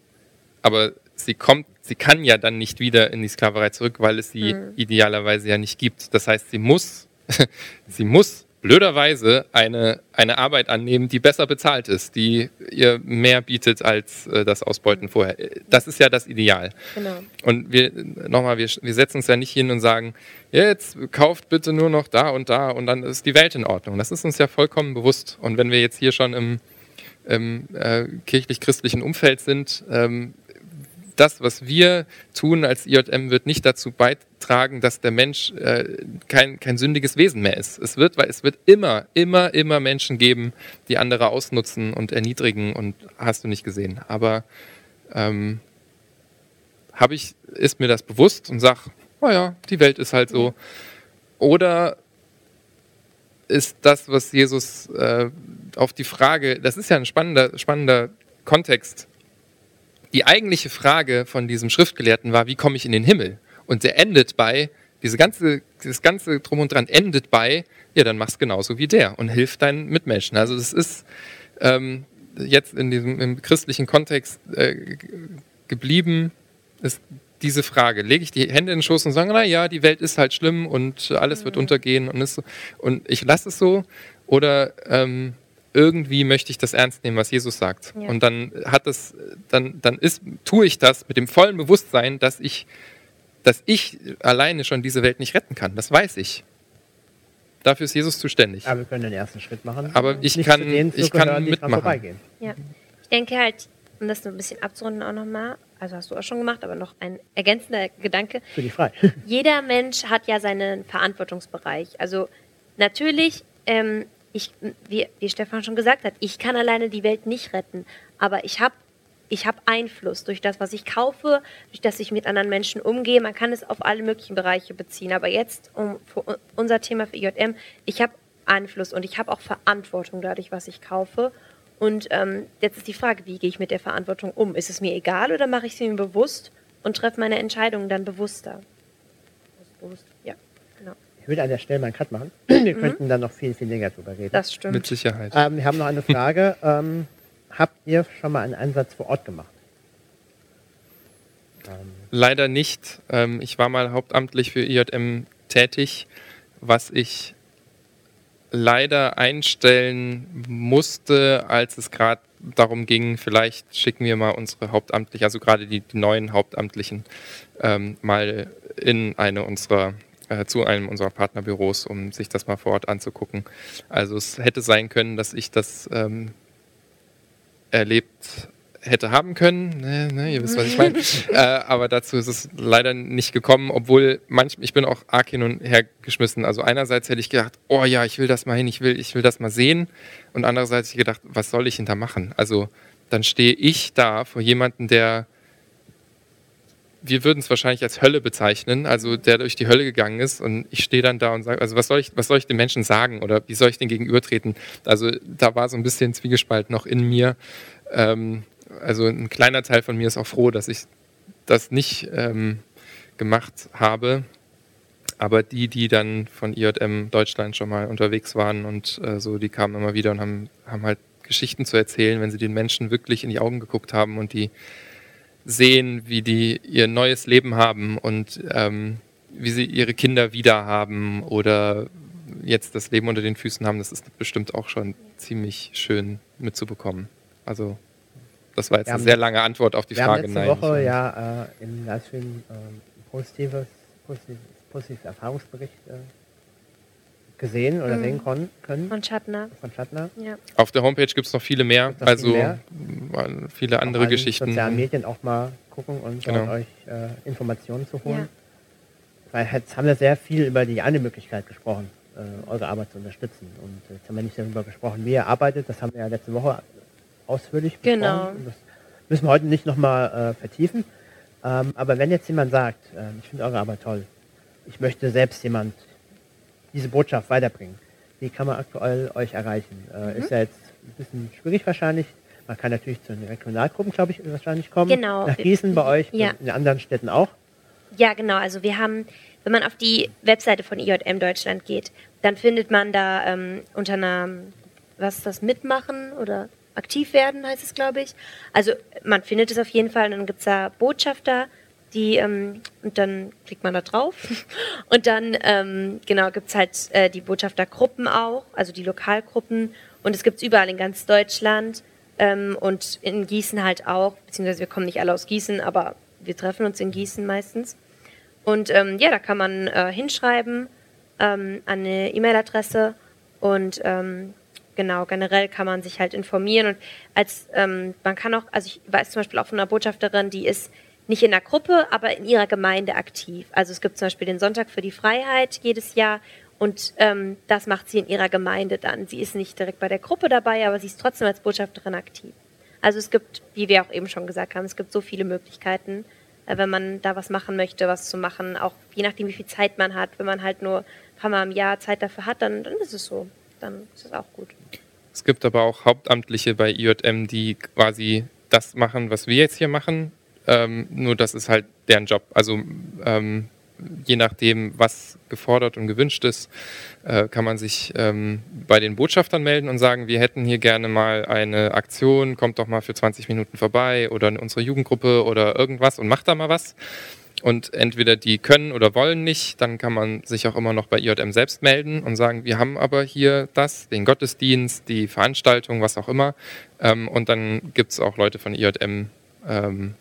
aber sie kommt, sie kann ja dann nicht wieder in die Sklaverei zurück, weil es sie mhm. idealerweise ja nicht gibt. Das heißt, sie muss, [LAUGHS] sie muss blöderweise eine, eine Arbeit annehmen, die besser bezahlt ist, die ihr mehr bietet als äh, das Ausbeuten vorher. Das ist ja das Ideal. Genau. Und wir, nochmal, wir, wir setzen uns ja nicht hin und sagen, jetzt kauft bitte nur noch da und da und dann ist die Welt in Ordnung. Das ist uns ja vollkommen bewusst. Und wenn wir jetzt hier schon im, im äh, kirchlich-christlichen Umfeld sind, ähm, das, was wir tun als IJM, wird nicht dazu beitragen, dass der Mensch äh, kein, kein sündiges Wesen mehr ist. Es wird, weil es wird immer, immer, immer Menschen geben, die andere ausnutzen und erniedrigen und hast du nicht gesehen. Aber ähm, habe ich, ist mir das bewusst und sag, naja, die Welt ist halt so. Oder ist das, was Jesus äh, auf die Frage, das ist ja ein spannender, spannender Kontext, die eigentliche Frage von diesem Schriftgelehrten war, wie komme ich in den Himmel? Und der endet bei, diese ganze, dieses ganze Drum und Dran endet bei, ja, dann mach's genauso wie der und hilf deinen Mitmenschen. Also das ist ähm, jetzt in diesem im christlichen Kontext äh, geblieben, ist diese Frage. Lege ich die Hände in den Schoß und sage, na ja, die Welt ist halt schlimm und alles wird mhm. untergehen und, ist, und ich lasse es so? Oder ähm, irgendwie möchte ich das ernst nehmen, was Jesus sagt. Ja. Und dann hat das, dann, dann ist, tue ich das mit dem vollen Bewusstsein, dass ich, dass ich alleine schon diese Welt nicht retten kann. Das weiß ich. Dafür ist Jesus zuständig. Aber wir können den ersten Schritt machen. Aber ich kann, ich kann mitmachen. Ja. Ich denke halt, um das so ein bisschen abzurunden auch nochmal, also hast du auch schon gemacht, aber noch ein ergänzender Gedanke. Für die frei. Jeder Mensch hat ja seinen Verantwortungsbereich. Also natürlich ähm, ich, wie, wie Stefan schon gesagt hat, ich kann alleine die Welt nicht retten, aber ich habe ich hab Einfluss durch das, was ich kaufe, durch das ich mit anderen Menschen umgehe. Man kann es auf alle möglichen Bereiche beziehen. Aber jetzt, um unser Thema für IJM, ich habe Einfluss und ich habe auch Verantwortung dadurch, was ich kaufe. Und ähm, jetzt ist die Frage, wie gehe ich mit der Verantwortung um? Ist es mir egal oder mache ich sie mir bewusst und treffe meine Entscheidungen dann bewusster? Bewusst, ja würde an der Stelle mal einen Cut machen. [CLEARS THROAT] Wir mhm. könnten dann noch viel, viel länger drüber reden. Das stimmt. Mit Sicherheit. Ähm, wir haben noch eine Frage. [LAUGHS] ähm, habt ihr schon mal einen Einsatz vor Ort gemacht? Ähm. Leider nicht. Ähm, ich war mal hauptamtlich für IJM tätig, was ich leider einstellen musste, als es gerade darum ging, vielleicht schicken wir mal unsere Hauptamtlichen, also gerade die, die neuen Hauptamtlichen, ähm, mal in eine unserer äh, zu einem unserer Partnerbüros, um sich das mal vor Ort anzugucken. Also es hätte sein können, dass ich das ähm, erlebt hätte haben können. Ne, ne, ihr wisst, was ich meine. [LAUGHS] äh, aber dazu ist es leider nicht gekommen, obwohl manchmal, ich bin auch arg hin und her geschmissen. Also einerseits hätte ich gedacht, oh ja, ich will das mal hin, ich will, ich will das mal sehen. Und andererseits hätte ich gedacht, was soll ich hinter machen? Also dann stehe ich da vor jemandem, der wir würden es wahrscheinlich als Hölle bezeichnen, also der durch die Hölle gegangen ist und ich stehe dann da und sage, also was soll ich, was soll ich den Menschen sagen oder wie soll ich den gegenübertreten? Also da war so ein bisschen Zwiegespalt noch in mir. Ähm, also ein kleiner Teil von mir ist auch froh, dass ich das nicht ähm, gemacht habe. Aber die, die dann von IJM Deutschland schon mal unterwegs waren und äh, so, die kamen immer wieder und haben, haben halt Geschichten zu erzählen, wenn sie den Menschen wirklich in die Augen geguckt haben und die sehen, wie die ihr neues Leben haben und ähm, wie sie ihre Kinder wieder haben oder jetzt das Leben unter den Füßen haben, das ist bestimmt auch schon ziemlich schön mitzubekommen. Also das war jetzt eine sehr lange Antwort auf die wir Frage. Wir haben letzte Woche ja äh, im Livestream äh, positives, positives, positives Erfahrungsbericht äh, gesehen oder mhm. sehen können. Von Schattner. Von Schattner. Ja. Auf der Homepage gibt es noch viele mehr, also viel mehr. viele andere auch Geschichten. sozialen Medien auch mal gucken und genau. euch äh, Informationen zu holen. Ja. Weil jetzt haben wir sehr viel über die eine Möglichkeit gesprochen, äh, eure Arbeit zu unterstützen. Und jetzt haben wir nicht darüber gesprochen, wie ihr arbeitet. Das haben wir ja letzte Woche ausführlich besprochen. Genau. Das müssen wir heute nicht nochmal äh, vertiefen. Ähm, aber wenn jetzt jemand sagt, äh, ich finde eure Arbeit toll, ich möchte selbst jemand diese Botschaft weiterbringen, wie kann man aktuell euch erreichen? Äh, mhm. Ist ja jetzt ein bisschen schwierig wahrscheinlich. Man kann natürlich zu den Regionalgruppen, glaube ich, wahrscheinlich kommen. Genau. Nach Gießen bei euch ja. und in anderen Städten auch. Ja, genau. Also wir haben, wenn man auf die Webseite von IJM Deutschland geht, dann findet man da ähm, unter einer, was ist das, Mitmachen oder aktiv werden, heißt es, glaube ich. Also man findet es auf jeden Fall. Und dann gibt es da Botschafter, die, ähm, und dann klickt man da drauf. [LAUGHS] Und dann, ähm, genau, gibt es halt äh, die Botschaftergruppen auch, also die Lokalgruppen. Und es gibt es überall in ganz Deutschland. Ähm, und in Gießen halt auch, beziehungsweise wir kommen nicht alle aus Gießen, aber wir treffen uns in Gießen meistens. Und ähm, ja, da kann man äh, hinschreiben ähm, an eine E-Mail-Adresse und ähm, genau, generell kann man sich halt informieren und als ähm, man kann auch, also ich weiß zum Beispiel auch von einer Botschafterin, die ist nicht in der Gruppe, aber in ihrer Gemeinde aktiv. Also es gibt zum Beispiel den Sonntag für die Freiheit jedes Jahr und ähm, das macht sie in ihrer Gemeinde dann. Sie ist nicht direkt bei der Gruppe dabei, aber sie ist trotzdem als Botschafterin aktiv. Also es gibt, wie wir auch eben schon gesagt haben, es gibt so viele Möglichkeiten, äh, wenn man da was machen möchte, was zu machen, auch je nachdem, wie viel Zeit man hat. Wenn man halt nur ein paar Mal im Jahr Zeit dafür hat, dann, dann ist es so. Dann ist es auch gut. Es gibt aber auch Hauptamtliche bei IJM, die quasi das machen, was wir jetzt hier machen. Ähm, nur das ist halt deren Job. Also ähm, je nachdem, was gefordert und gewünscht ist, äh, kann man sich ähm, bei den Botschaftern melden und sagen, wir hätten hier gerne mal eine Aktion, kommt doch mal für 20 Minuten vorbei oder in unsere Jugendgruppe oder irgendwas und macht da mal was. Und entweder die können oder wollen nicht, dann kann man sich auch immer noch bei IJM selbst melden und sagen, wir haben aber hier das, den Gottesdienst, die Veranstaltung, was auch immer. Ähm, und dann gibt es auch Leute von IJM, ähm,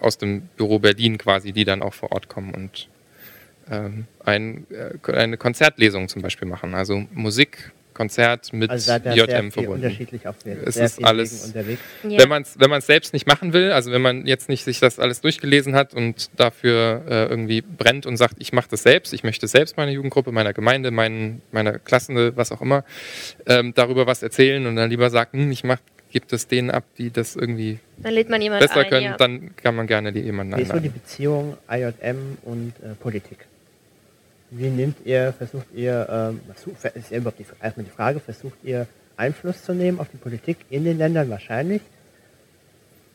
aus dem Büro Berlin quasi, die dann auch vor Ort kommen und ähm, ein, äh, eine Konzertlesung zum Beispiel machen. Also Musik, Konzert mit also JM verbunden. Unterschiedlich auftreten. Es ist alles, ja. wenn man es wenn selbst nicht machen will, also wenn man jetzt nicht sich das alles durchgelesen hat und dafür äh, irgendwie brennt und sagt, ich mache das selbst, ich möchte selbst meine Jugendgruppe, meiner Gemeinde, mein, meiner Klasse, was auch immer, ähm, darüber was erzählen und dann lieber sagt, hm, ich mache gibt es denen ab, die das irgendwie dann lädt man jemanden besser ein, können, ja. dann kann man gerne die jemanden einladen. Wie ist so die Beziehung IJM und äh, Politik? Wie nimmt ihr, versucht ihr, ähm, ist ja überhaupt die, erstmal die Frage, versucht ihr Einfluss zu nehmen auf die Politik in den Ländern wahrscheinlich?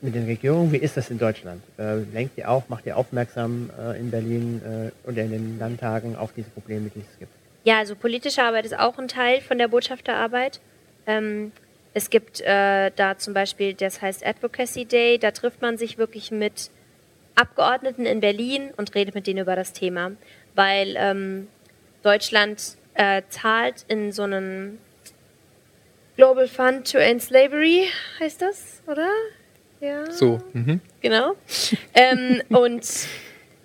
Mit den Regierungen, wie ist das in Deutschland? Äh, lenkt ihr auch, macht ihr aufmerksam äh, in Berlin äh, oder in den Landtagen auf diese Probleme, die es gibt? Ja, also politische Arbeit ist auch ein Teil von der Botschafterarbeit. Ähm, es gibt äh, da zum Beispiel, das heißt Advocacy Day, da trifft man sich wirklich mit Abgeordneten in Berlin und redet mit denen über das Thema, weil ähm, Deutschland äh, zahlt in so einem Global Fund to End Slavery, heißt das, oder? Ja. So. Mhm. Genau. [LAUGHS] ähm, und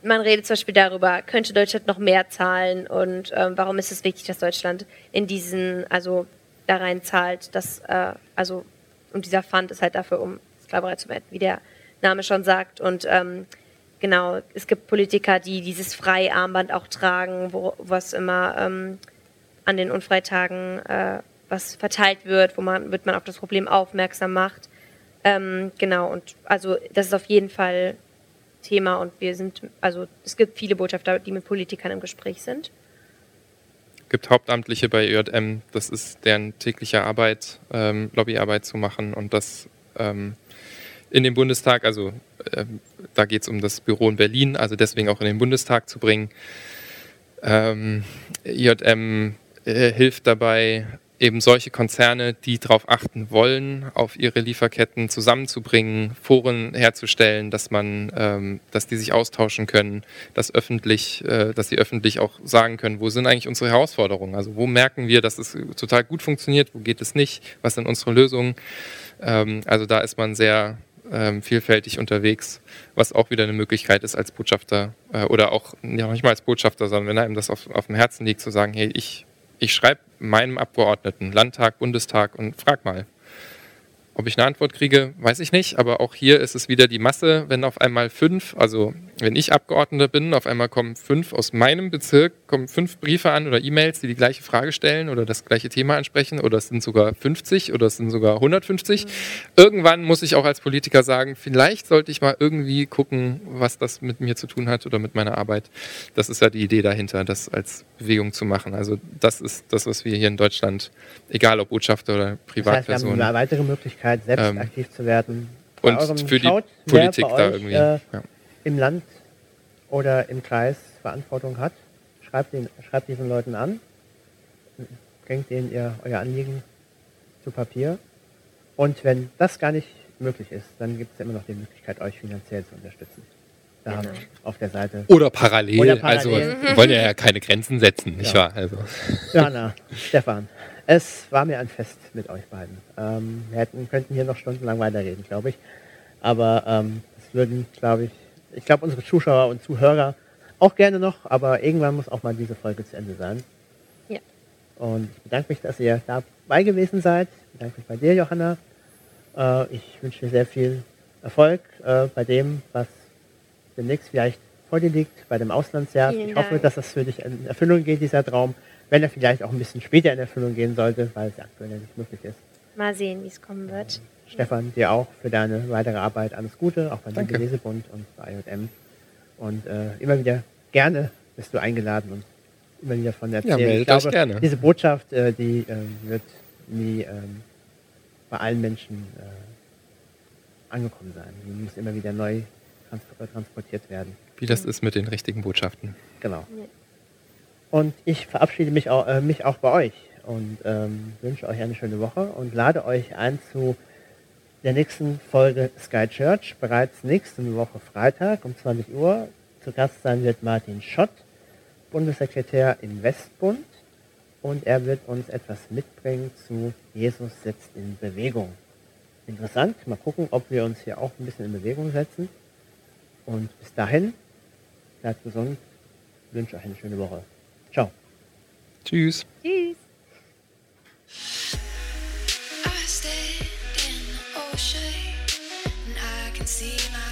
man redet zum Beispiel darüber, könnte Deutschland noch mehr zahlen und ähm, warum ist es wichtig, dass Deutschland in diesen, also da rein zahlt. Das, äh, also, und dieser Fund ist halt dafür, um Sklaverei zu beenden, wie der Name schon sagt. Und ähm, genau, es gibt Politiker, die dieses Freiarmband auch tragen, wo was immer ähm, an den Unfreitagen äh, was verteilt wird, wo man wird man auf das Problem aufmerksam macht. Ähm, genau, und also das ist auf jeden Fall Thema und wir sind, also es gibt viele Botschafter, die mit Politikern im Gespräch sind gibt Hauptamtliche bei ÖJM, das ist deren tägliche Arbeit, ähm, Lobbyarbeit zu machen und das ähm, in den Bundestag, also äh, da geht es um das Büro in Berlin, also deswegen auch in den Bundestag zu bringen. Ähm, IJM äh, hilft dabei, eben solche Konzerne, die darauf achten wollen, auf ihre Lieferketten zusammenzubringen, Foren herzustellen, dass man, ähm, dass die sich austauschen können, dass öffentlich, äh, dass sie öffentlich auch sagen können, wo sind eigentlich unsere Herausforderungen? Also wo merken wir, dass es total gut funktioniert, wo geht es nicht, was sind unsere Lösungen? Ähm, also da ist man sehr ähm, vielfältig unterwegs, was auch wieder eine Möglichkeit ist als Botschafter äh, oder auch ja, nicht mal als Botschafter, sondern wenn einem das auf, auf dem Herzen liegt, zu sagen, hey, ich ich schreibe meinem Abgeordneten, Landtag, Bundestag und frag mal. Ob ich eine Antwort kriege, weiß ich nicht, aber auch hier ist es wieder die Masse, wenn auf einmal fünf, also wenn ich Abgeordneter bin, auf einmal kommen fünf aus meinem Bezirk, kommen fünf Briefe an oder E-Mails, die die gleiche Frage stellen oder das gleiche Thema ansprechen oder es sind sogar 50 oder es sind sogar 150. Mhm. Irgendwann muss ich auch als Politiker sagen, vielleicht sollte ich mal irgendwie gucken, was das mit mir zu tun hat oder mit meiner Arbeit. Das ist ja die Idee dahinter, das als Bewegung zu machen. Also das ist das, was wir hier in Deutschland, egal ob Botschafter oder Privatperson. Das heißt, wir haben eine weitere Möglichkeit, selbst ähm, aktiv zu werden. und für die Politik da euch, irgendwie. Äh, ja im Land oder im Kreis Verantwortung hat, schreibt, den, schreibt diesen Leuten an, bringt denen ihr euer Anliegen zu Papier. Und wenn das gar nicht möglich ist, dann gibt es immer noch die Möglichkeit, euch finanziell zu unterstützen. Da genau. auf der Seite. Oder parallel. Oder parallel. Also, wir wollen ja keine Grenzen setzen, nicht ja. wahr? Also. Jana, Stefan, es war mir ein Fest mit euch beiden. Ähm, wir hätten, könnten hier noch stundenlang weiterreden, glaube ich. Aber ähm, es würden, glaube ich, ich glaube, unsere Zuschauer und Zuhörer auch gerne noch, aber irgendwann muss auch mal diese Folge zu Ende sein. Ja. Und ich bedanke mich, dass ihr dabei gewesen seid. Ich bedanke mich bei dir, Johanna. Äh, ich wünsche dir sehr viel Erfolg äh, bei dem, was demnächst vielleicht vor dir liegt, bei dem Auslandsjahr. Vielen ich hoffe, Dank. dass das für dich in Erfüllung geht, dieser Traum, wenn er vielleicht auch ein bisschen später in Erfüllung gehen sollte, weil es aktuell nicht möglich ist. Mal sehen, wie es kommen wird. Stefan, dir auch für deine weitere Arbeit alles Gute, auch beim Lesebund und bei IJM. Und äh, immer wieder gerne bist du eingeladen und immer wieder von erzählen. Ja, ich glaube, gerne. diese Botschaft, äh, die äh, wird nie ähm, bei allen Menschen äh, angekommen sein. Die muss immer wieder neu trans transportiert werden. Wie das ist mit den richtigen Botschaften. Genau. Und ich verabschiede mich auch, äh, mich auch bei euch und ähm, wünsche euch eine schöne Woche und lade euch ein zu der nächsten Folge Sky Church. Bereits nächste Woche Freitag um 20 Uhr zu Gast sein wird Martin Schott, Bundessekretär im Westbund. Und er wird uns etwas mitbringen zu Jesus setzt in Bewegung. Interessant, mal gucken, ob wir uns hier auch ein bisschen in Bewegung setzen. Und bis dahin, bleibt gesund, wünsche euch eine schöne Woche. Tschüss. Tschüss. see my